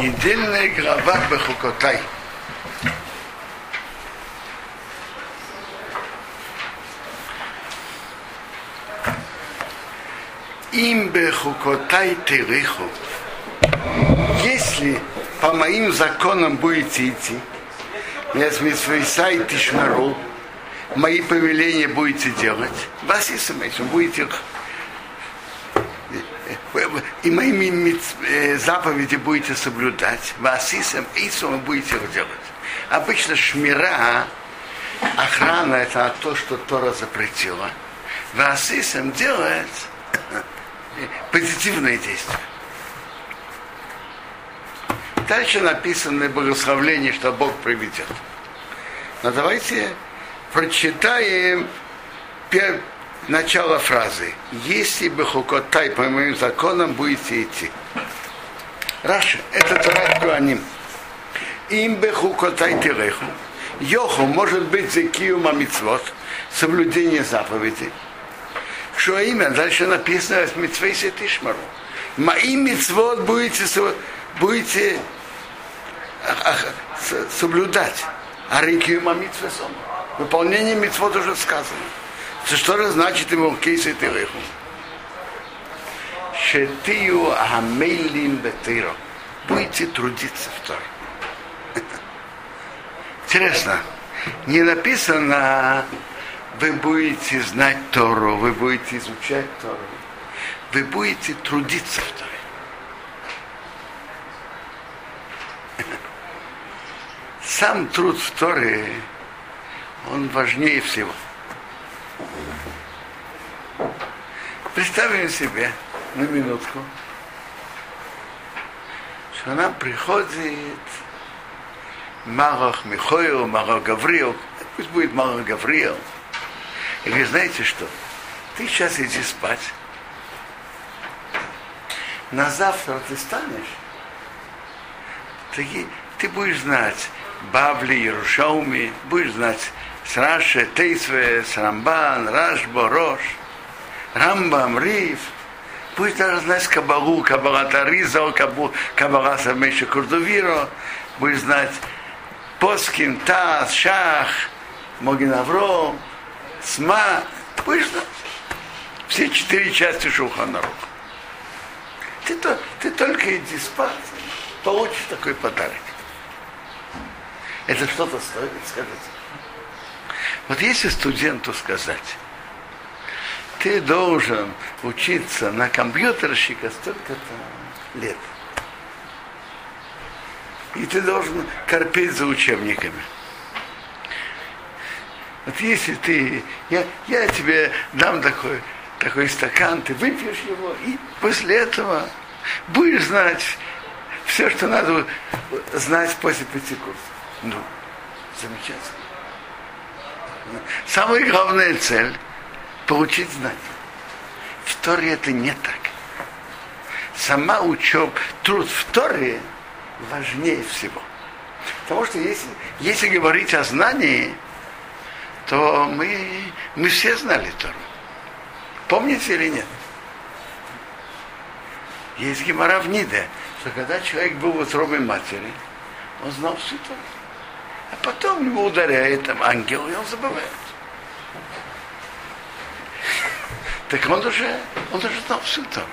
Недельная глава Бехукотай. Им Бехукотай Тереху. Если по моим законам будете идти, и Тишмару, мои повеления будете делать, вас и самим будете и моими э, заповеди будете соблюдать, васисом и вы будете их делать. Обычно шмира, охрана это то, что Тора запретила. Васисом делает позитивные действия. Дальше написано благословление, что Бог приведет. Но давайте прочитаем начало фразы. Если бы хукотай по моим законам будете идти. Раша, это Тарат Куаним. Им бы хукотай тиреху. Йоху может быть за киума мицвод, соблюдение заповедей. Что имя? Дальше написано в митцвей сетишмару. Моим мицвод будете, будете соблюдать. А рекиума митцвесом. Выполнение мицвод уже сказано. Что же значит ему кейсы тиреху? Шетию амейлим бетиро. Будете трудиться в Торе. Интересно, не написано, вы будете знать Тору, вы будете изучать Тору, вы будете трудиться в Торе. Сам труд в Торе, он важнее всего. Представим себе на минутку, что нам приходит Марах Михоил, Марах Гавриил, пусть будет Марах Гавриил. И говорит, знаете что, ты сейчас иди спать, на завтра ты станешь, ты, ты будешь знать Бавли, Ярушауми, будешь знать с Раши, Тейсве, с Рамбан, Рашбо, Рош, Рамбам, Риф, пусть даже знать Кабалу, Кабала Тариза, Кабала Самеша Курдувиро, будешь знать Поскин, Тас, Шах, Могинавро, Сма, будешь знать все четыре части Шуханаруха. Ты, то, ты только иди спать, получишь такой подарок. Это что-то стоит, скажите. Вот если студенту сказать, ты должен учиться на компьютерщика столько-то лет. И ты должен корпеть за учебниками. Вот если ты, я, я тебе дам такой, такой стакан, ты выпьешь его, и после этого будешь знать все, что надо знать после пяти курсов. Ну, замечательно. Самая главная цель – получить знания. В Торе это не так. Сама учеба, труд в Торе важнее всего. Потому что если, если говорить о знании, то мы, мы все знали Тору. Помните или нет? Есть гемора в Ниде, что когда человек был в утробе матери, он знал всю Тору. А потом его ударяет там ангел, и он забывает. Так он уже, он уже знал всю Тору.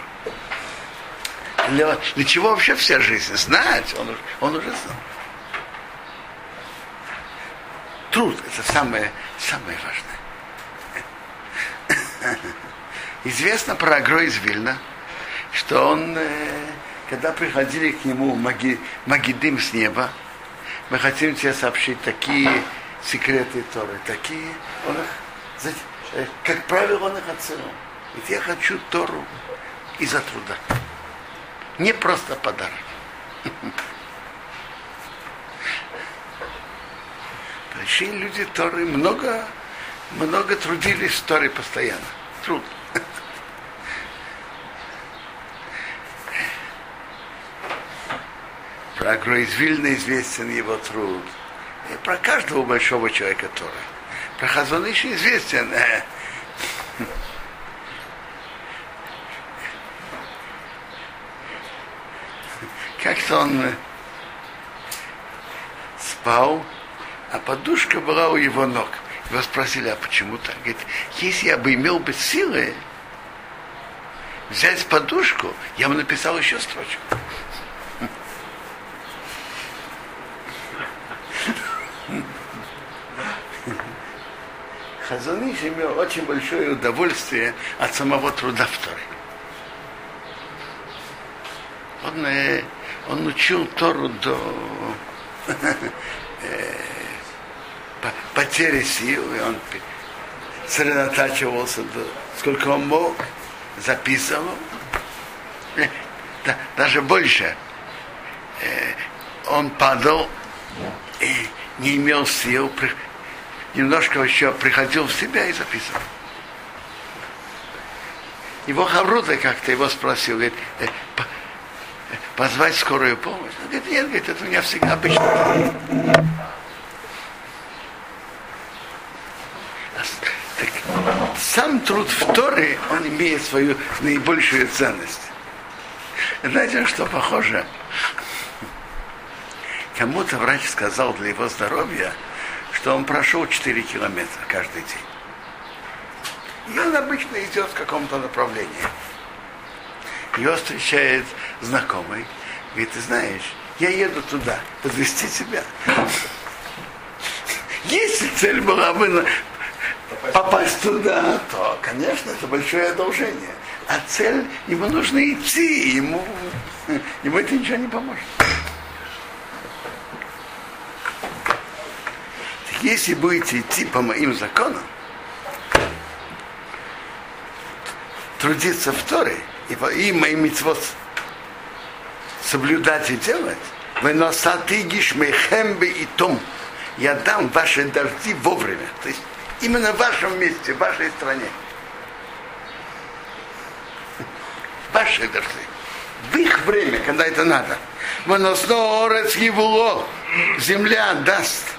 Для, для чего вообще вся жизнь? Знать, он, он уже знал. Труд – это самое, самое важное. Известно про Агро из Вильна, что он, э, когда приходили к нему маги, магидим с неба, мы хотим тебе сообщить такие секреты Торы, такие, он их, как правило, он их оценил. Ведь я хочу Тору из-за труда. Не просто подарок. Большие люди Торы много, много трудились в Торе постоянно. Труд. Про Гройзвильно известен его труд. И про каждого большого человека Торы. Про Хазаныша известен. Э, как-то он спал, а подушка была у его ног. Его спросили, а почему так? Говорит, если я бы имел бы силы взять подушку, я бы написал еще строчку. Хазаныш имел очень большое удовольствие от самого труда второй. Он, э, он учил Тору до э, потери сил, и он сосредотачивался, до, сколько он мог, записывал. Э, да, даже больше. Э, он падал и не имел сил, немножко еще приходил в себя и записывал. Его Хаврута как-то его спросил, говорит, «Э, позвать скорую помощь. Он говорит, нет, говорит, это у меня всегда обычно. Так, сам труд в Торе, он имеет свою наибольшую ценность. Знаете, что похоже? Кому-то врач сказал для его здоровья, что он прошел 4 километра каждый день. И он обычно идет в каком-то направлении. Ее встречает знакомый, говорит, ты знаешь, я еду туда, подвести тебя. Если цель была бы попасть туда, то, конечно, это большое одолжение. А цель, ему нужно идти, ему, ему это ничего не поможет. Если будете идти по моим законам, трудиться в Торе и, по, и моим митцвот соблюдать и делать, вы носаты гишмехембе и том, я дам ваши дожди вовремя. То есть именно в вашем месте, в вашей стране. Ваши дожди. В их время, когда это надо. Воноснорец его земля даст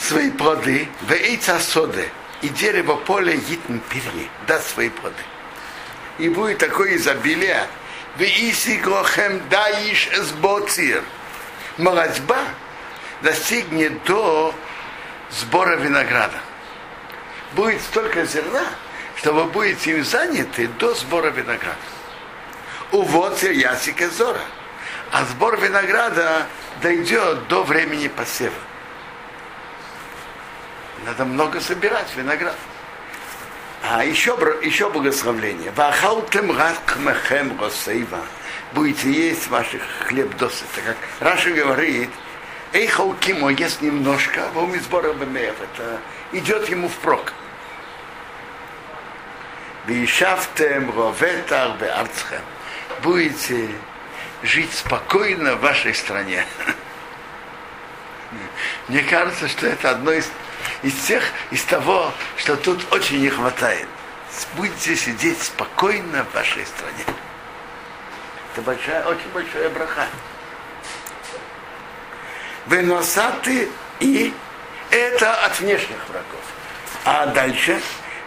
свои плоды, в соды, и дерево поля гитн перья, даст свои плоды. И будет такое изобилие, в иси глохем даиш сбоцир. Молодьба достигнет до сбора винограда. Будет столько зерна, что вы будете им заняты до сбора винограда. Увод ясика зора. А сбор винограда дойдет до времени посева. Надо много собирать виноград. А еще, еще благословление. Вахалтем ракмехем росейва. Будете есть ваших хлеб досыта. Как Раша говорит, Эйхау кимо ест немножко, а в сбора бемеев. Это идет ему впрок. Вишафтем роветар беарцхем. Будете жить спокойно в вашей стране. Мне кажется, что это одно из из всех, из того, что тут очень не хватает. Будете сидеть спокойно в вашей стране. Это большая, очень большая браха. Выносаты и это от внешних врагов. А дальше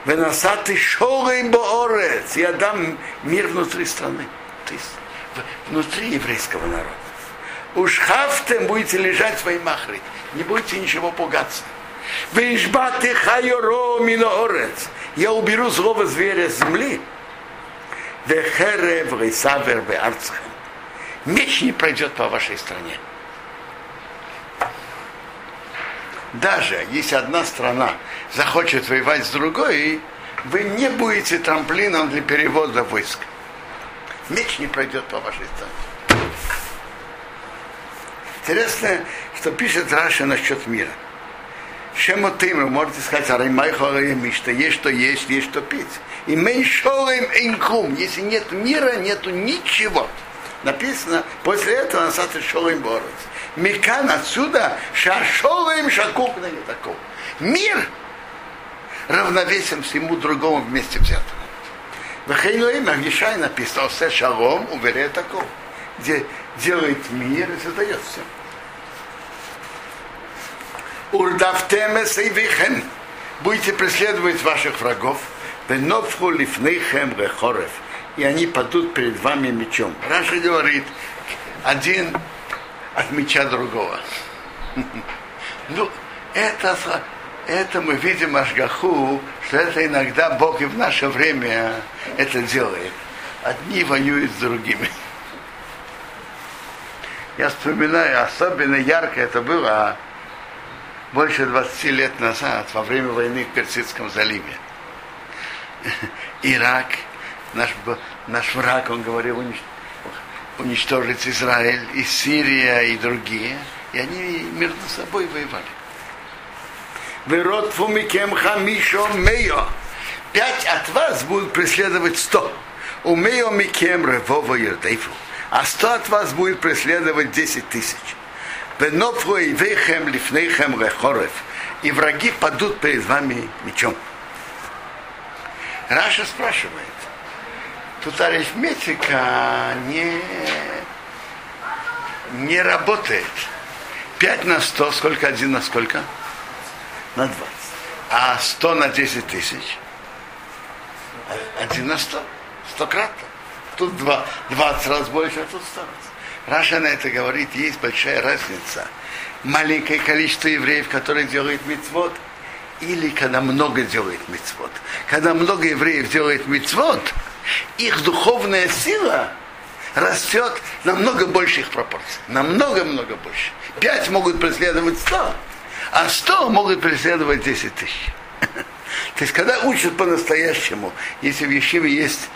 выносаты шолой боорец. Я дам мир внутри страны. То есть внутри еврейского народа. Уж хафтем будете лежать в своей махре. Не будете ничего пугаться. Я уберу злого зверя с земли. Меч не пройдет по вашей стране. Даже если одна страна захочет воевать с другой, вы не будете трамплином для перевода войск. Меч не пройдет по вашей стране. Интересно, что пишет Раша насчет мира. Шемотым, вы можете сказать, араймайхо что есть что есть, есть что пить. И меньшолым инкум, если нет мира, нету ничего. Написано, после этого насад шолым борец. Микан отсюда шашолым шакук на не такого. Мир равновесен всему другому вместе взятому. В Хейнуэме Агишай написано, «Осе шалом, уверяет такого». Где делает мир и создает все. Урдафтемес и вихем. Будете преследовать ваших врагов. Веновху лифнейхем рехорев. И они падут перед вами мечом. Раша говорит, один от меча другого. Ну, это, это мы видим Ашгаху, что это иногда Бог и в наше время это делает. Одни воюют с другими. Я вспоминаю, особенно ярко это было больше 20 лет назад, во время войны в Персидском заливе. Ирак, наш, наш враг, он говорил, уничтожить Израиль, и Сирия, и другие. И они между собой воевали. Верот фумикем хамишо мейо. Пять от вас будут преследовать сто. У мейо микем ревово ердейфу. А сто от вас будет преследовать десять тысяч. Венофру и вейхем лифнейхем рехорев. И враги падут перед вами мечом. Раши спрашивает, тут арифметика не, не работает. 5 на 100, сколько один на сколько? На 20. А 100 на 10 тысяч? Один на 100. 100 кратно. Тут 2, 20 раз больше, а тут 100 раз. Раши на это говорит, есть большая разница. Маленькое количество евреев, которые делают мицвот, или когда много делает мецвод. Когда много евреев делает мецвод, их духовная сила растет намного больших пропорций. Намного-много больше. Пять могут преследовать сто, а сто могут преследовать десять тысяч. То есть, когда учат по-настоящему, если в Ешиве есть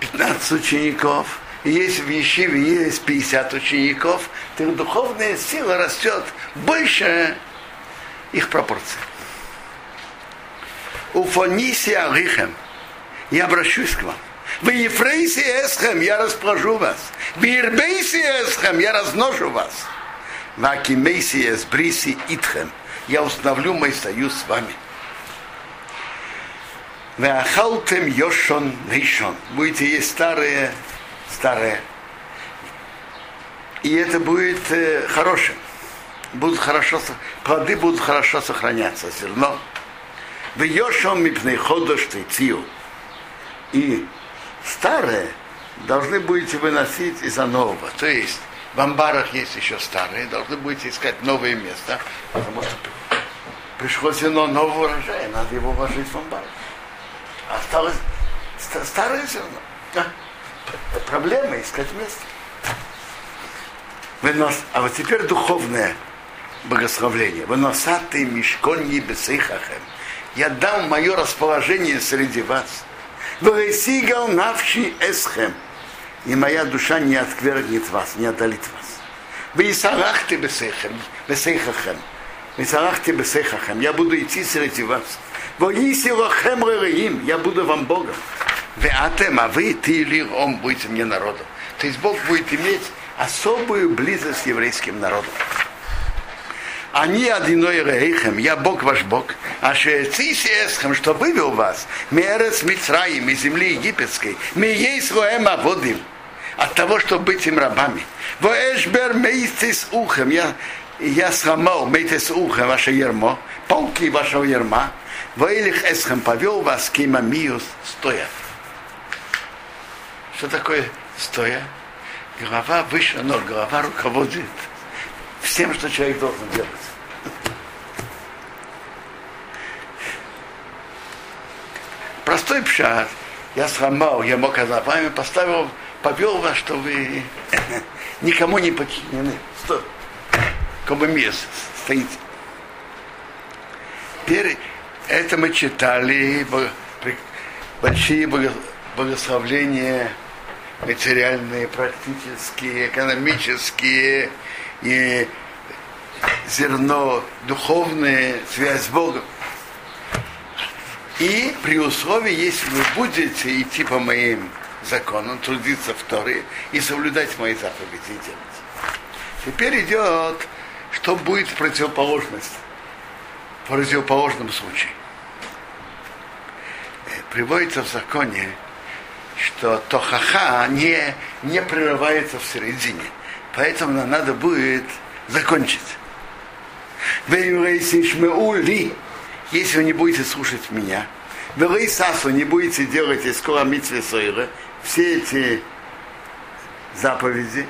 15 учеников, если в Ешиве есть 50 учеников, то их духовная сила растет больше их пропорций. У Фониси Арихем я обращусь к вам. В Ефрейсе Эсхем я расположу вас. В Ирбейсе Эсхем я разношу вас. В Акимейсе Эсбриси Итхем я установлю мой союз с вами. В Ахалтем Йошон Нейшон. Будете есть старые, старые. И это будет э, хорошим. Будут хорошо, плоды будут хорошо сохраняться, зерно. В Йошон Мипней Ходош Тейцию. И старые должны будете выносить из-за нового. То есть в амбарах есть еще старые, должны будете искать новое место, потому что пришло зерно нового урожая, надо его вложить в амбар. Осталось старое зерно. Проблема искать место. Вынос, а вот теперь духовное богословление. Выносатый мешконни бесейхахем. Я дам мое расположение среди вас Весигал навши эсхем. И моя душа не отвергнет вас, не отдалит вас. Вы исарахте бесехем, бесехахем. Исарахте бесехахем. Я буду идти среди вас. Лохем реим. Я буду вам Богом. Вы атем, а вы, ты или он будете мне народом. То есть Бог будет иметь особую близость с еврейским народом. Они одиной рейхем, я Бог ваш Бог, а шеецисиесхем, что вывел вас, мерец Мицраим из земли египетской, ми роем аводим, от того, чтобы быть им рабами. Воэшбер мейстис ухем, я, я сломал мейтес ухем ваше ермо, полки вашего ерма, воэлих эсхем повел вас к имамиус стоя. Что такое стоя? Голова выше ног, голова руководит всем, что человек должен делать. Простой пшат. Я сломал, я мог вами поставил, повел вас, что вы никому не подчинены. Бы месяц стоите. Теперь это мы читали большие благословления материальные, практические, экономические, и зерно духовное, связь с Богом. И при условии, если вы будете идти по моим законам, трудиться в Торе и соблюдать мои заповеди делать. Теперь идет, что будет противоположность, в противоположном случае. Э, приводится в законе, что тохаха не, не прерывается в середине. Поэтому надо будет закончить. Если вы не будете слушать меня, вы сасу не будете делать из митве сойры, все эти заповеди,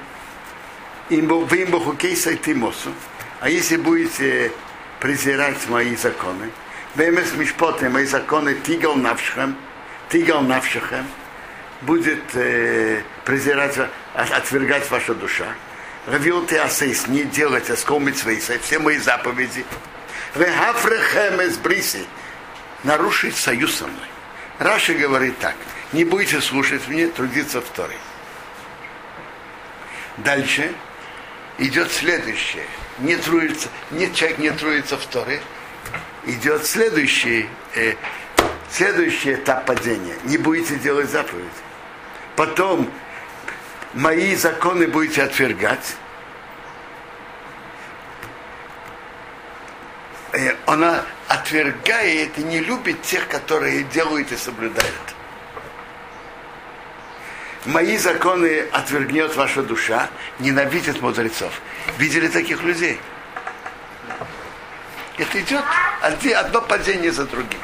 вы им бухукейса и тимосу, а если будете презирать мои законы, Вемес Мишпоты, мои законы, тигал навшхем, тигал навшхем, будет э, презирать, отвергать ваша душа. Равил ты асейс, не делать аскомить свои, все мои заповеди. Вехафрехем из бриси, нарушить союз со мной. Раши говорит так, не будете слушать мне, трудиться в Торе. Дальше идет следующее. Не трудится, нет, человек не трудится в. Идет следующий, э, следующий этап падения. Не будете делать заповедь. Потом мои законы будете отвергать. Э, она отвергает и не любит тех, которые делают и соблюдают мои законы отвергнет ваша душа, ненавидит мудрецов. Видели таких людей? Это идет одно падение за другим.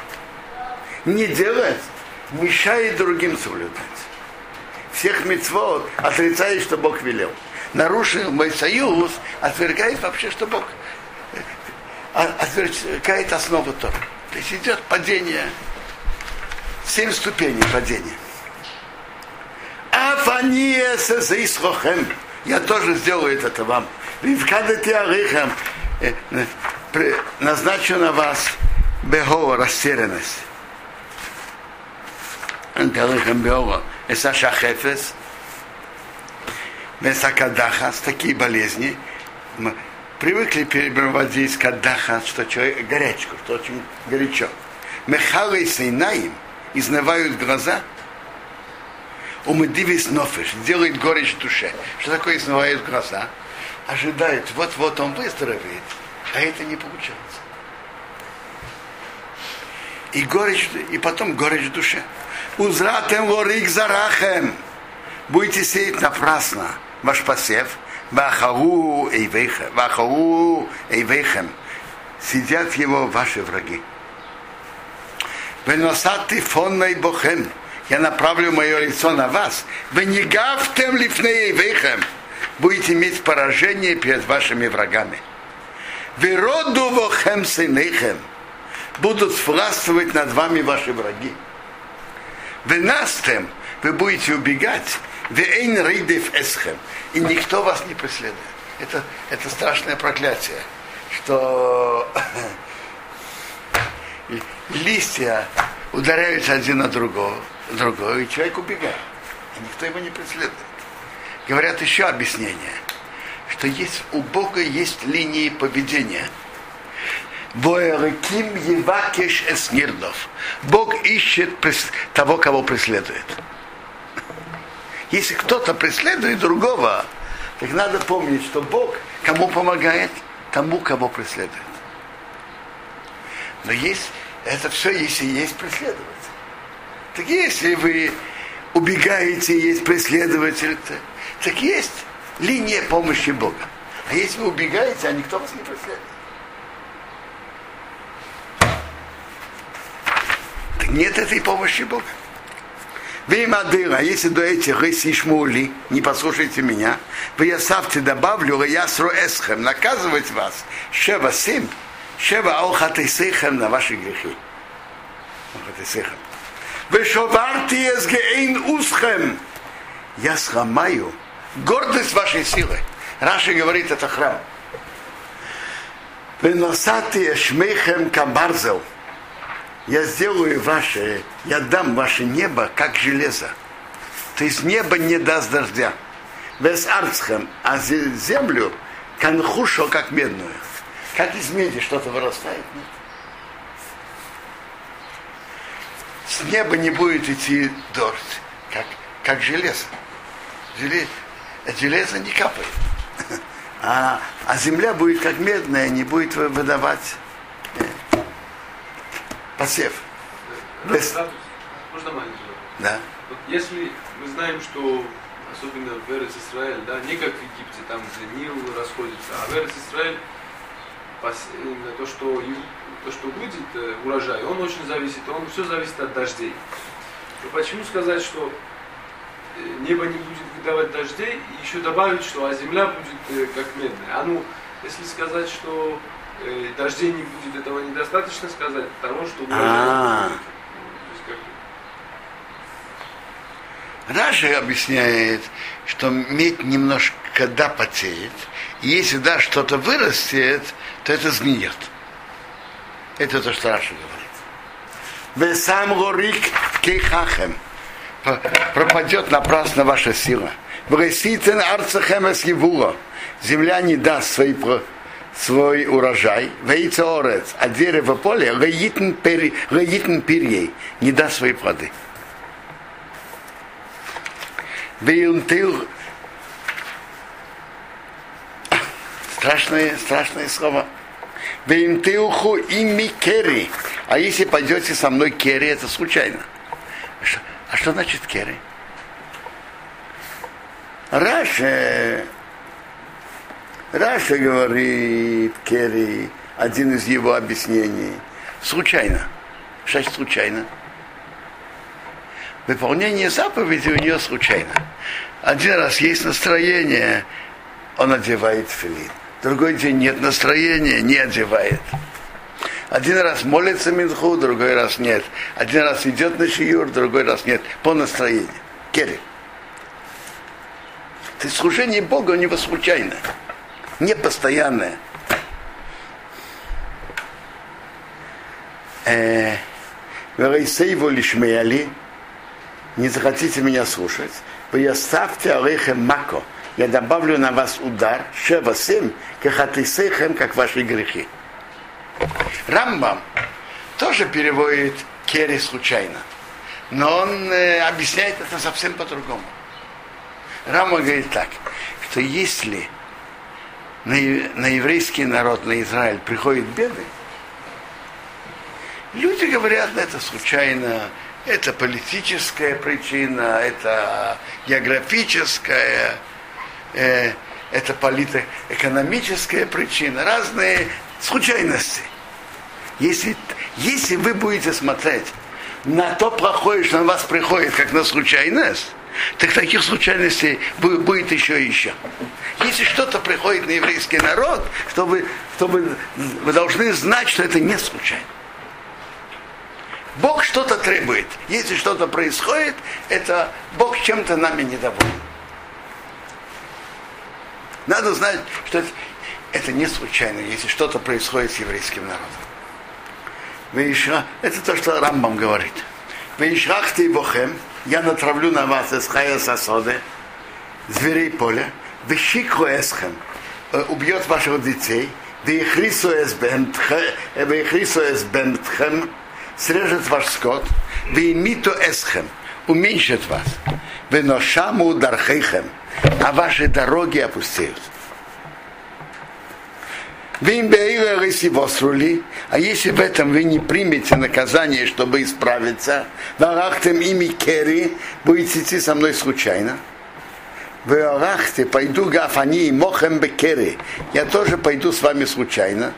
Не делать мешает другим соблюдать. Всех мецвод отрицает, что Бог велел. Нарушил мой союз, отвергает вообще, что Бог а, отвергает основу Тора. То есть идет падение, семь ступеней падения. Афаниеса заисрохем. Я тоже сделаю это вам. Вивкадете арихам. Э, э, назначу на вас бего растерянность. Анталихам бего. Эса шахефес. Меса кадахас. Такие болезни. Мы привыкли переводить кадаха, что человек горячку, что очень горячо. Мехалы сейнаим. Изнывают глаза – умедивис нофеш, делает горечь в душе. Что такое изнывает глаза? Ожидает, вот-вот он выздоровеет, а это не получается. И горечь, и потом горечь в душе. Узратем лорик зарахем. Будете сеять напрасно ваш посев. Вахау эйвейхем. Эйвейхем. Сидят его ваши враги. Веносаты фонной бохем я направлю мое лицо на вас. Вы не гавтем лифней вейхем. Будете иметь поражение перед вашими врагами. Вы роду вохем сынейхем. Будут властвовать над вами ваши враги. Вы настем, вы будете убегать. Вы эйн рейдев эсхем. И никто вас не преследует. Это, это страшное проклятие, что листья ударяются один на другого другой, и человек убегает. И никто его не преследует. Говорят еще объяснение, что есть, у Бога есть линии поведения. Боэреким Евакеш Эснирдов. Бог ищет того, кого преследует. Если кто-то преследует другого, так надо помнить, что Бог кому помогает, тому, кого преследует. Но есть, это все, если есть преследовать. Так если вы убегаете, есть преследователь, так есть линия помощи Бога. А если вы убегаете, а никто вас не преследует. Нет этой помощи Бога. Вы Мадыра, а если до этих Шмули, не послушайте меня, вы я ставьте добавлю, я сру эсхем, наказывать вас, шева сим, шева аухатысехем на ваши грехи. Аухатысехем. Вешоварти эсгеин усхем. Я сломаю гордость вашей силы. Раша говорит, это храм. Веносати эшмейхем камбарзел. Я сделаю ваше, я дам ваше небо, как железо. То есть небо не даст дождя. Без арцхем, а землю канхушо, как медную. Как из меди что-то вырастает. Нет? с неба не будет идти дождь, как, как железо. Железо, железо не капает. А, а земля будет как медная, не будет выдавать посев. Без... Можно маленький Да. Вот если мы знаем, что особенно в Эрес Израиль, да, не как в Египте, там, где Нил расходится, а в Эрес Израиль именно то, что то, что будет э, урожай, он очень зависит, он все зависит от дождей. То почему сказать, что небо не будет выдавать дождей, и еще добавить, что а земля будет как медная. А ну, если сказать, что э, дождей не будет, этого недостаточно сказать того, что урожай Раша объясняет, что медь немножко да потеет, и если да что-то вырастет, то это сгниет. Это то, что Раша говорит. Вы сам горик кейхахем. Пропадет напрасно ваша сила. Вреситен арцахем. Земля не даст свои свой урожай, вейца орец, а дерево поле, гаитн перьей, не даст свои плоды. Веюнтил страшное, страшное слово. Веюнтилху ими кери. А если пойдете со мной кери, это случайно. А что, значит кери? Раша, Раша говорит, Керри, один из его объяснений, случайно. Значит случайно? Выполнение заповеди у нее случайно. Один раз есть настроение, он одевает филин. Другой день нет настроения, не одевает. Один раз молится Минху, другой раз нет. Один раз идет на шиюр, другой раз нет. По настроению. Керри. Есть служение Бога у него случайно, не постоянное. Э, Верейсейву лишмеяли, не захотите меня слушать, вы оставьте алейхем мако, я добавлю на вас удар, шева семь, кахатисейхем, как ваши грехи. Рамбам тоже переводит кери случайно, но он э, объясняет это совсем по-другому. Рама говорит так, что если на, на еврейский народ, на Израиль приходят беды, люди говорят, это случайно, это политическая причина, это географическая, э, это политэкономическая причина, разные случайности. Если, если вы будете смотреть на то плохое, что на вас приходит, как на случайность, так таких случайностей будет еще и еще. Если что-то приходит на еврейский народ, чтобы, чтобы вы должны знать, что это не случайно. Бог что-то требует. Если что-то происходит, это Бог чем-то нами недоволен. Надо знать, что это, это не случайно, если что-то происходит с еврейским народом. Это то, что Рамбам говорит. Вейшрахти бохем, я натравлю на вас из хая сосоды, зверей поля, вещику эсхем, убьет ваших детей, вейхрису эсбентхем, срежет ваш скот, веймиту эсхем, уменьшит вас, веношаму дархейхем, а ваши дороги опустеют. Восрули, а если в этом вы не примете наказание, чтобы исправиться, варахтем ими кери, будете идти со мной случайно. Вы арахте, пойду гафани и мохем бекери, я тоже пойду с вами случайно.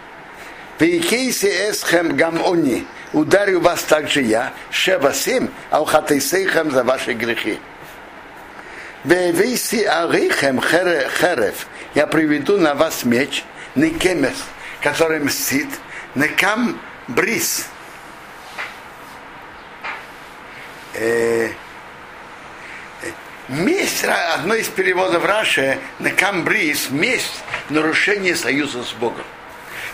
Вейкейсе эсхем гамони, ударю вас также я, шевасим, алхатейсейхем за ваши грехи. Вейси арихем херев, я приведу на вас меч, Некемес, который мстит, Некам Брис. Э, месть, одно из переводов Раши, Некам Брис, месть, нарушение союза с Богом.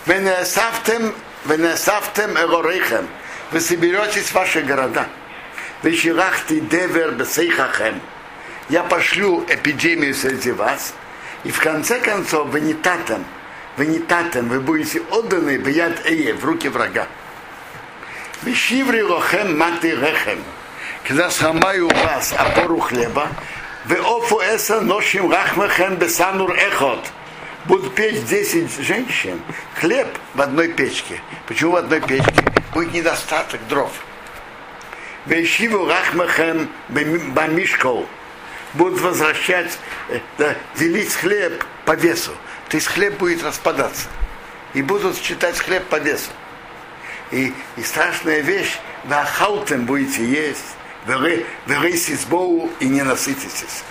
Венесафтем, венесафтем эгорейхем. Вы соберетесь в ваши города. Вещирахти девер бесейхахем. Я пошлю эпидемию среди вас. И в конце концов, венитатом, вы не татем, вы будете отданы яд Эе, в руки врага. Вишиври лохем мати рехем. Когда сломаю вас опору хлеба, вы офу эса ношим рахмахем бесанур эхот. Будут печь 10 женщин, хлеб в одной печке. Почему в одной печке? Будет недостаток дров. Вешиву рахмахем бамишкол. Будут возвращать, делить хлеб по весу то есть хлеб будет распадаться. И будут считать хлеб по весу. И, и страшная вещь, да хаутем будете есть, Вы избову и не насытитесь.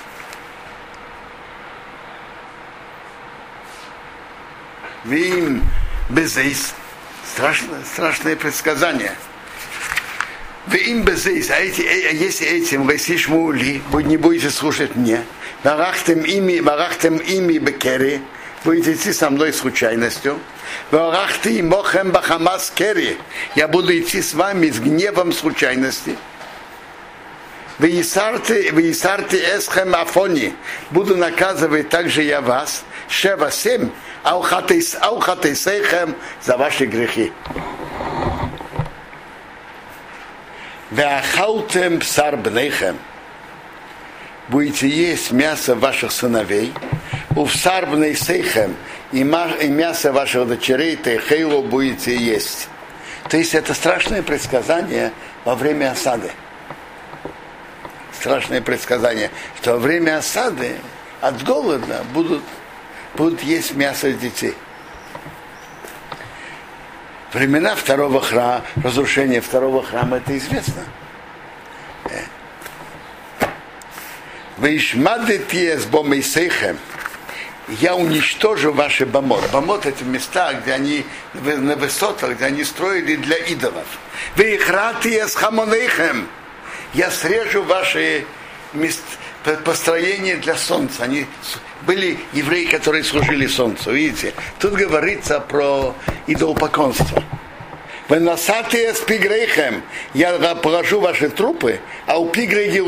Вы им безейс. Страшное, страшное предсказание. Вы им безейс. А эти, э, если этим вы сишмули, вы не будете слушать мне. Варахтем ими, варахтем ими бекери. Будете идти со мной случайностью. Варахты мохем бахамас кери. Я буду идти с вами с гневом случайности. Вы Вейсарты эсхем афони. Буду наказывать также я вас. Шева семь. Аухатейсейхем за ваши грехи. Веахаутем псар бнейхем. Будете есть мясо ваших сыновей. У псар бнейсейхем и мясо ваших дочерей Тейхейло будете есть. То есть это страшное предсказание во время осады. Страшное предсказание, что во время осады от голода будут, будут есть мясо детей. Времена второго храма, разрушения второго храма, это известно. Вишмадете с бомейсейхем я уничтожу ваши бомот. Бомот это места, где они на высотах, где они строили для идолов. Вы их раты с хамонейхем. Я срежу ваши мест, построения для солнца. Они были евреи, которые служили солнцу. Видите, тут говорится про идолопоклонство. Вы насатые с пигрейхем. Я положу ваши трупы, а у пигрей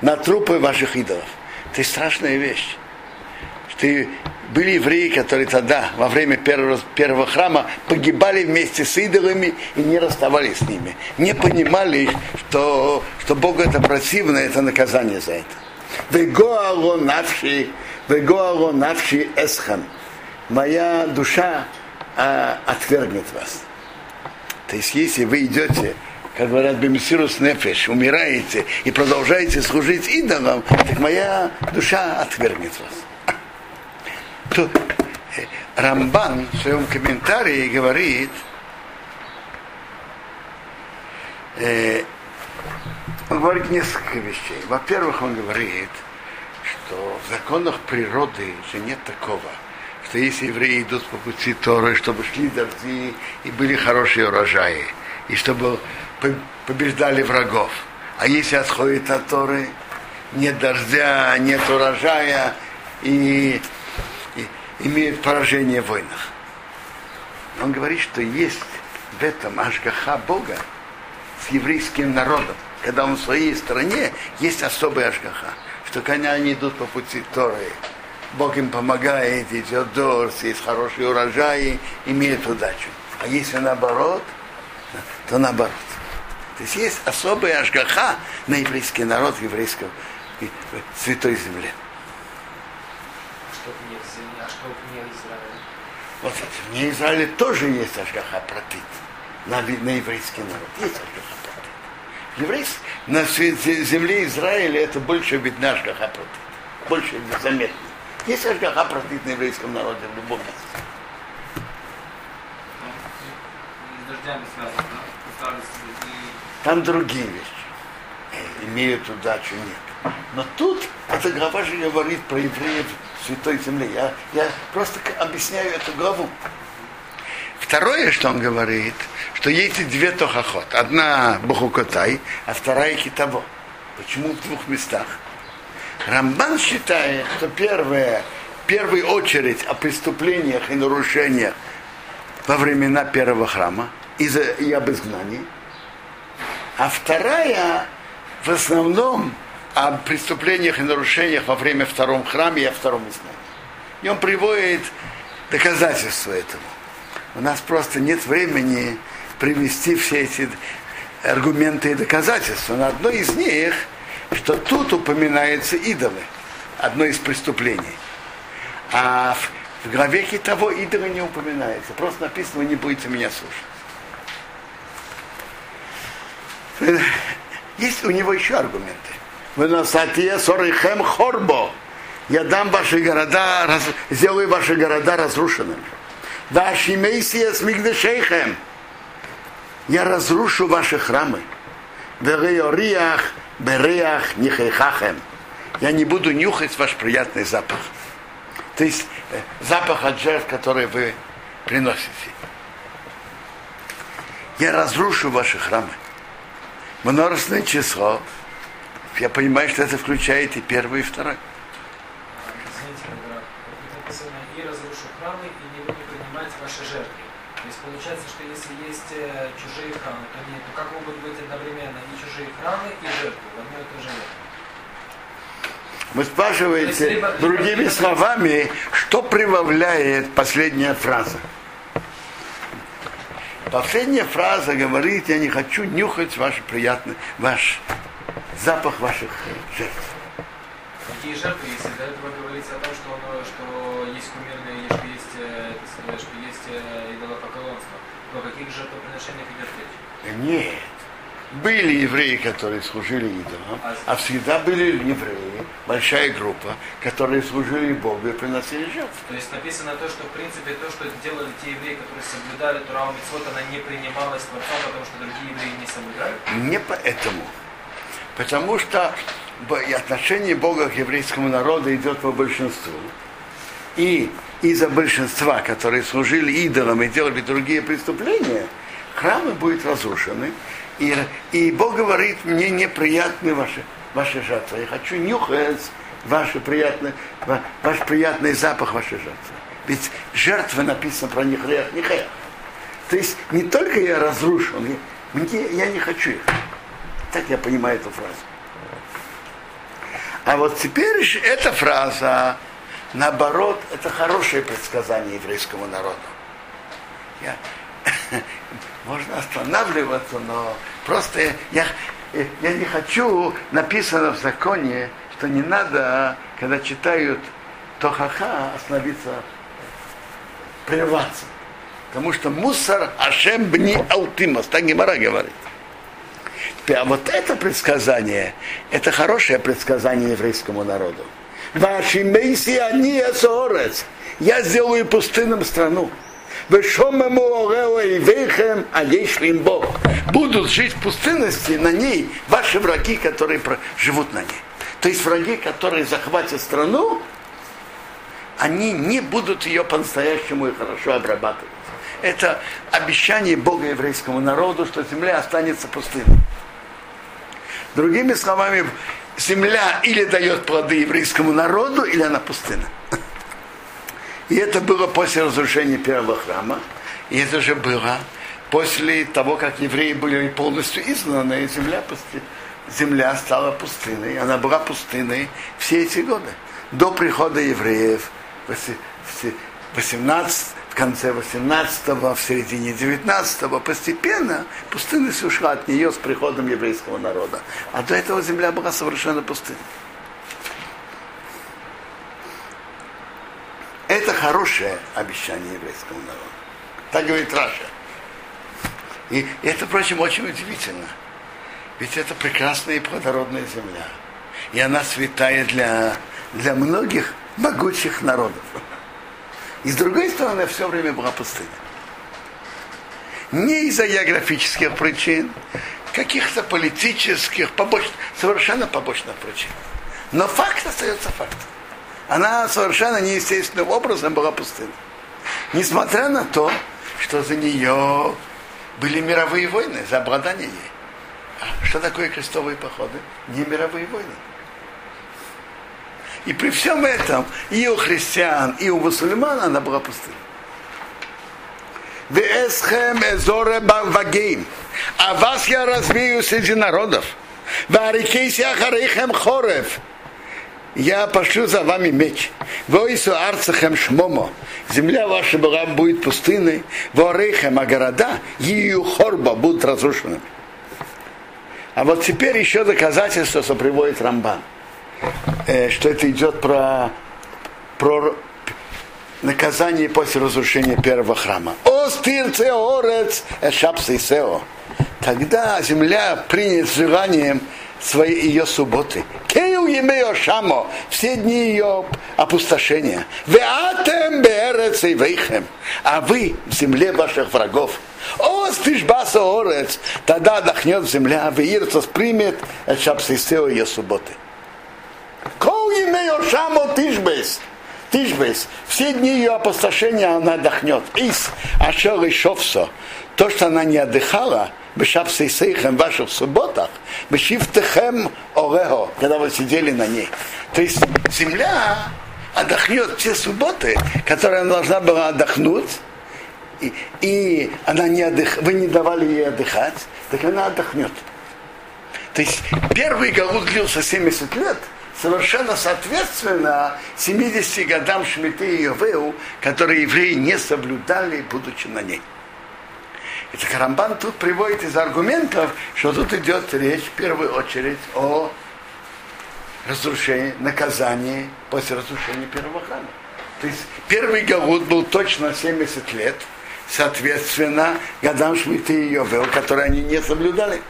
на трупы ваших идолов. Это страшная вещь что были евреи, которые тогда, во время первого, первого храма, погибали вместе с идолами и не расставались с ними. Не понимали, что, что Богу это противно, это наказание за это. Вегоало навши, вегоало навши эсхам. Моя душа а, отвергнет вас. То есть, если вы идете как говорят, бемисирус нефеш, умираете и продолжаете служить идолам, так моя душа отвергнет вас Рамбан в своем комментарии говорит, э, он говорит несколько вещей. Во-первых, он говорит, что в законах природы же нет такого, что если евреи идут по пути Торы, чтобы шли дожди и были хорошие урожаи, и чтобы побеждали врагов. А если отходит от Торы, нет дождя, нет урожая, и имеют поражение в войнах. Он говорит, что есть в этом Ашгаха Бога с еврейским народом. Когда он в своей стране, есть особый Ашгаха. Что когда они идут по пути Торы, Бог им помогает, идет дождь, есть хорошие урожаи, имеют удачу. А если наоборот, то наоборот. То есть есть особый Ашгаха на еврейский народ, еврейского святой земле. Вот вне Израиля тоже есть Ашгаха Протит. На, на еврейский народ есть Ашгаха Протит. Еврей, на земле Израиля это больше видно Ашгаха Протит. Больше заметно. Есть Ашгаха Протит на еврейском народе в любом месте. Там другие вещи. Э, имеют удачу, нет. Но тут эта глава же говорит про евреев Святой Земли. Я, я просто объясняю эту главу. Второе, что он говорит, что есть две тохохот. Одна Бухукотай, а вторая Китаво. Почему в двух местах? Рамбан считает, что первое, в первую очередь о преступлениях и нарушениях во времена первого храма и, за, и об изгнании. А вторая в основном о преступлениях и нарушениях во время втором храме и о втором изгнании. И он приводит доказательства этому. У нас просто нет времени привести все эти аргументы и доказательства. Но одно из них, что тут упоминаются идолы, одно из преступлений. А в, в главе того идолы не упоминается. Просто написано, вы не будете меня слушать. Есть у него еще аргументы. Выносатия сорихем хорбо. Я дам ваши города, раз, сделаю ваши города разрушенными. Да шимейсия с мигдешейхем. Я разрушу ваши храмы. Вереориях, береях, нихейхахем. Я не буду нюхать ваш приятный запах. То есть э, запах от жертв, который вы приносите. Я разрушу ваши храмы. Множественное число. Я понимаю, что это включает и первый, и второй. И разрушу храмы, и не буду принимать ваши жертвы. То есть получается, что если есть э, чужие храмы, то, не, то как могут быть одновременно и чужие храмы, и жертвы в одно и то же время? Вы спрашиваете либо- другими либо- словами, что прибавляет последняя фраза. Последняя фраза говорит, я не хочу нюхать ваш приятный, ваш запах ваших жертв. Какие жертвы, если до этого говорится о том, что, оно, что есть кумирные, что есть, э, это самое, что есть э, идолопоклонство, то о каких жертвоприношениях идет речь? Нет. Были евреи, которые служили идолам, а всегда были евреи, большая группа, которые служили Богу и приносили жертвы. То есть написано то, что в принципе то, что делали те евреи, которые соблюдали Турау Митцвот, она не принималась Творцом, потому что другие евреи не соблюдали? Не поэтому. Потому что и отношение Бога к еврейскому народу идет по большинству. И из-за большинства, которые служили идолам и делали другие преступления, храмы будут разрушены. И, и Бог говорит, мне неприятны ваши, ваши жертвы. Я хочу нюхать ваши приятные, ва- ваш приятный запах вашей жертвы. Ведь жертвы написано про них не. То есть не только я разрушу, мне, мне- я не хочу их. Так я понимаю эту фразу. А вот теперь эта фраза, наоборот, это хорошее предсказание еврейскому народу. Я, можно останавливаться, но просто я, я, не хочу, написано в законе, что не надо, когда читают Тохаха, остановиться, прерваться. Потому что мусор Ашем бни аутимас, так Гемара говорит. А вот это предсказание, это хорошее предсказание еврейскому народу. Ваши мейси они сорец. Я сделаю пустынным страну. А Бог. Будут жить в пустынности на ней ваши враги, которые живут на ней. То есть враги, которые захватят страну, они не будут ее по-настоящему и хорошо обрабатывать. Это обещание Бога еврейскому народу, что земля останется пустынной. Другими словами, земля или дает плоды еврейскому народу, или она пустына. И это было после разрушения первого храма. И это же было после того, как евреи были полностью изгнаны, и земля, земля стала пустыной. Она была пустыной все эти годы. До прихода евреев в осе- в се- 18, в конце 18 в середине 19 постепенно пустынность ушла от нее с приходом еврейского народа. А до этого земля была совершенно пустынной. Это хорошее обещание еврейскому народу. Так говорит Раша. И это, впрочем, очень удивительно. Ведь это прекрасная и плодородная земля. И она святая для, для многих могучих народов. И с другой стороны, все время была пустыня. Не из-за географических причин, каких-то политических, побоч... совершенно побочных причин. Но факт остается фактом. Она совершенно неестественным образом была пустынной. Несмотря на то, что за нее были мировые войны, за обладание ей. А что такое крестовые походы? Не мировые войны. И при всем этом и у христиан, и у мусульман она была пустыней. Эзоре вагейм. А вас я развею среди народов. Варикейси ахарейхем хорев. Я пошлю за вами меч. Войсу арцахем шмомо. Земля ваша была будет пустынной. Ворейхем, а города, ее хорба будут разрушены. А вот теперь еще доказательство, что приводит Рамбан. Э, что это идет про, про наказание после разрушения первого храма. Остирце орец эшапсы сео. Тогда земля принят желанием свои ее субботы. Кейу емео шамо, все дни ее опустошения. Веатем берец и вейхем, а вы в земле ваших врагов. О, Вос ты баса орец, тогда отдохнет земля, Веирцос примет Шапсисео ее субботы. Кол имею шамо тишбес. Тишбес. Все дни ее опустошения она отдохнет. Ис, ашер и шовсо. То, что она не отдыхала, бешапсейсейхем в ваших субботах, бешифтехем орехо, когда вы сидели на ней. То есть земля отдохнет все субботы, которые она должна была отдохнуть, и, и она не отдых, вы не давали ей отдыхать, так она отдохнет. То есть первый галут длился 70 лет, совершенно соответственно 70 годам Шмиты и Йовеу, которые евреи не соблюдали, будучи на ней. Это Карамбан тут приводит из аргументов, что тут идет речь в первую очередь о разрушении, наказании после разрушения первого храма. То есть первый Галут был точно 70 лет, соответственно, годам Шмиты и Йовел, которые они не соблюдали.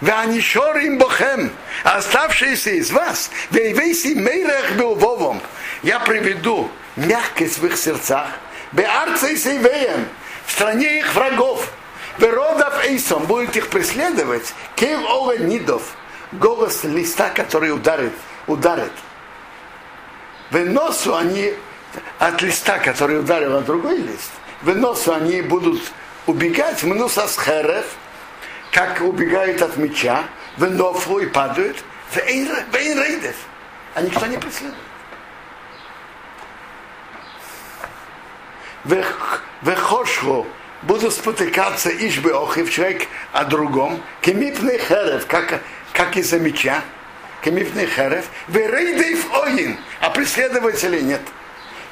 Ванишорим бохем, оставшиеся из вас, вейвейси мейрах белвовом, я приведу мягкость в их сердцах, беарцей сейвеем, в стране их врагов, Веродов Эйсом будет их преследовать, Кейл Ола Нидов, голос листа, который ударит, ударит. Выносу они от листа, который ударил на другой лист, выносу они будут убегать, мнуса с херев, как убегают от меча, венофу и падают, вейн рейдев, а никто не преследует. Вехошху будут спотыкаться ишбы охив человек о другом, кемипный херев, как, как из-за меча, кемипный херев, верейдейв оин, а преследователей нет.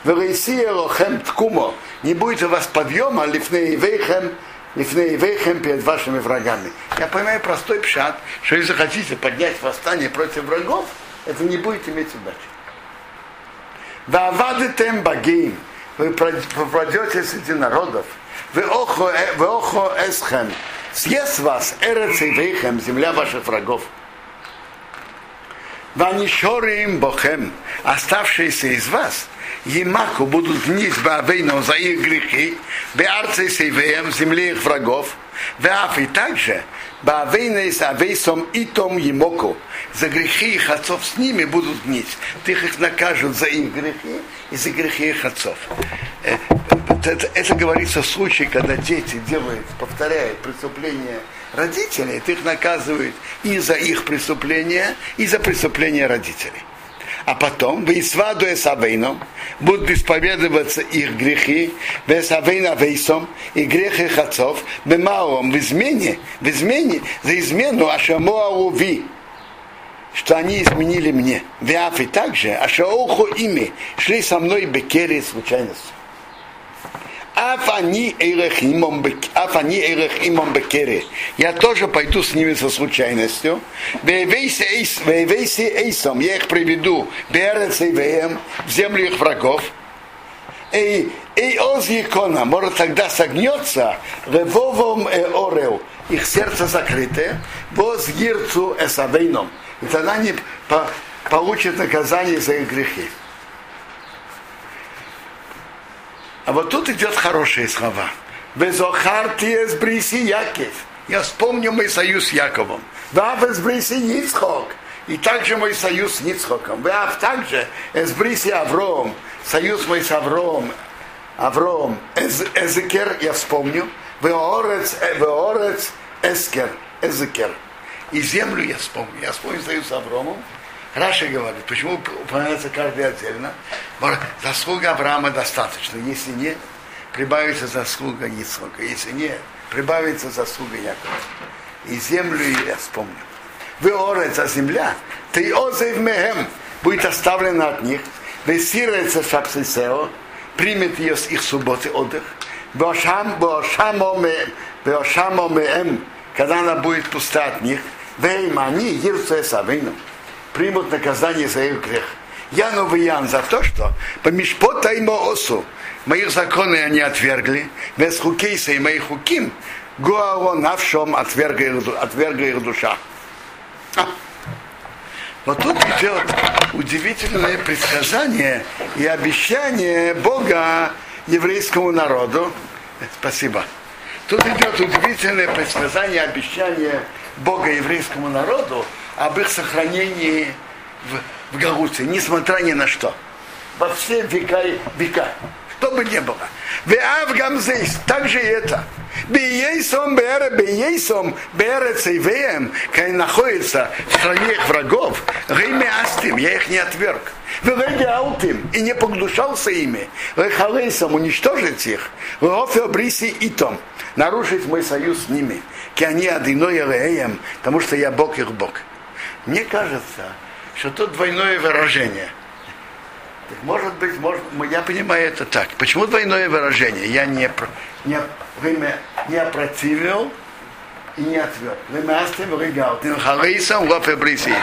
Верейсия лохем ткумо, не будет у вас подъема, лифней вейхем, лифней вейхем перед вашими врагами. Я понимаю простой пшат, что если хотите поднять восстание против врагов, это не будет иметь удачи. Вавадетем багим, вы пройдете среди народов, вы охо, вы охо эсхем, съест вас эрец и вейхем, земля ваших врагов. Ванишорим бохем, оставшиеся из вас, Емаку будут вниз Баавейну за их грехи, Беарце Сейвеем, земле их врагов, Веаф и также Баавейна с Авейсом и Том Емоку, за грехи их отцов с ними будут вниз. Ты их накажут за их грехи и за грехи их отцов. Это, это говорится в случае, когда дети делают, повторяют преступления родителей, ты их наказывают и за их преступления, и за преступления родителей. А потом, в Исваду Эсавейном, будут исповедоваться их грехи, в Эсавейна Вейсом, и грех их отцов, Бемаом, в измене, в измене, за измену Ашамоа Уви, что они изменили мне. Виаф и также, Ашаоху ими, шли со мной бекери случайностью. Афани Эйрехимом Бекере. Я тоже пойду с ними со случайностью. Вейвейси Эйсом. Я их приведу. Берец Эйвеем. В землю их врагов. Эй, эй, оз икона, может тогда согнется, ревовом э орел, их сердце закрытое, воз гирцу эсавейном. И тогда они по, получат наказание за их грехи. А вот тут идет хорошие слова. Безохартиес бриси Яков. Я вспомню мой союз с Яковом. Да, без бриси Ницхок. И также мой союз с Ницхоком. Да, также с бриси Авром. Союз мой с Авром. Авром. Эз, Эзекер, я вспомню. Веорец, э, Веорец Эскер. Эзекер. И землю я вспомню. Я вспомню союз с Авромом. Раша говорит, почему упоминается каждый отдельно? Заслуга Авраама достаточно. Если нет, прибавится заслуга Ицхока. Если нет, прибавится заслуга Якова. И землю я вспомню. Вы орец, а земля, ты озев мехем, будет оставлена от них. Весирается шапсисео, примет ее с их субботы отдых. Когда она будет пуста от них. Веймани, Ирцу Эсавейну примут наказание за их грех. Я новый Ян за то, что по мишпота и осу моих законы они отвергли, без хукейса и моих хуким, гуао навшом отверга их, отверга их душа. А. Вот тут идет удивительное предсказание и обещание Бога еврейскому народу. Спасибо. Тут идет удивительное предсказание, обещание Бога еврейскому народу об их сохранении в, в Галуте, несмотря ни на что. Во все века и века. Что бы ни было. Веав гамзейс, также и это. Бейсом бере, бейсом бере цейвеем, когда находится в стране их врагов, гейме астим, я их не отверг. Веге аутим, и не погнушался ими. Вехалейсом, уничтожить их. Веофе бриси итом, нарушить мой союз с ними. Ки они элеем, потому что я Бог их Бог. Мне кажется, что тут двойное выражение – так может быть, может, я понимаю это так. Почему двойное выражение? Я не, не, время не опротивил и не отверг. Вымястым регал. Харисом лофебрисит.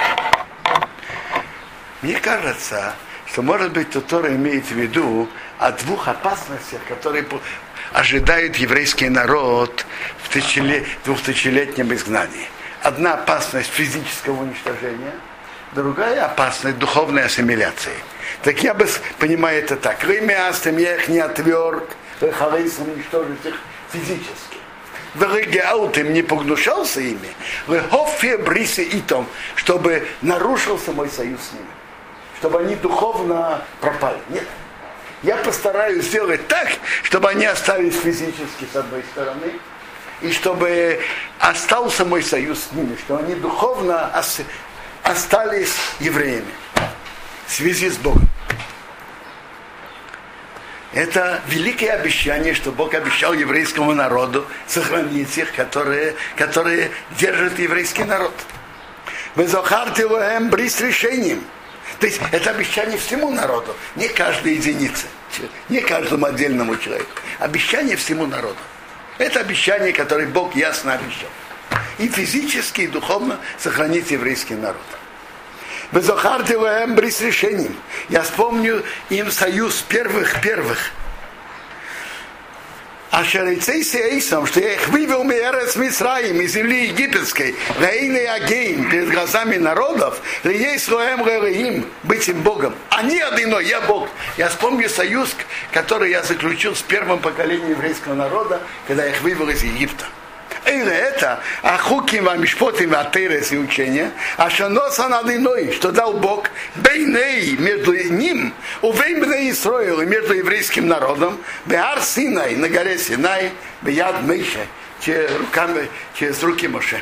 Мне кажется, что может быть Тутора имеет в виду о двух опасностях, которые ожидает еврейский народ в тысячелет... двухтысячелетнем изгнании. Одна опасность физического уничтожения, другая опасность духовной ассимиляции – так я бы понимаю это так. Ремястым я их не отверг, Рехалейсом уничтожить их физически. Вегеаутым не погнушался ими, Вехофе брисы и том, чтобы нарушился мой союз с ними. Чтобы они духовно пропали. Нет. Я постараюсь сделать так, чтобы они остались физически с одной стороны, и чтобы остался мой союз с ними, чтобы они духовно остались евреями в связи с Богом. Это великое обещание, что Бог обещал еврейскому народу сохранить их, которые, которые держат еврейский народ. Вы захарте лоэм брис решением. То есть это обещание всему народу, не каждой единице, не каждому отдельному человеку. Обещание всему народу. Это обещание, которое Бог ясно обещал. И физически, и духовно сохранить еврейский народ. Безохарте лаэм брис решением. Я вспомню им союз первых-первых. А шарицейси эйсом, что я их вывел Мерец Мисраим из земли египетской, Рейны Агейм, перед глазами народов, Лоэм Релеим, быть им Богом. Они одиной, я Бог. Я вспомню союз, который я заключил с первым поколением еврейского народа, когда я их вывел из Египта. Или это Ахуким, Амишпотим, Атерес и учение, а Шаноса над иной, что дал Бог Бейней между ним, Увейм Исроил и между еврейским народом, Беар Синай, на горе Синай, Беяд Мейше, через, руками, через руки Моше.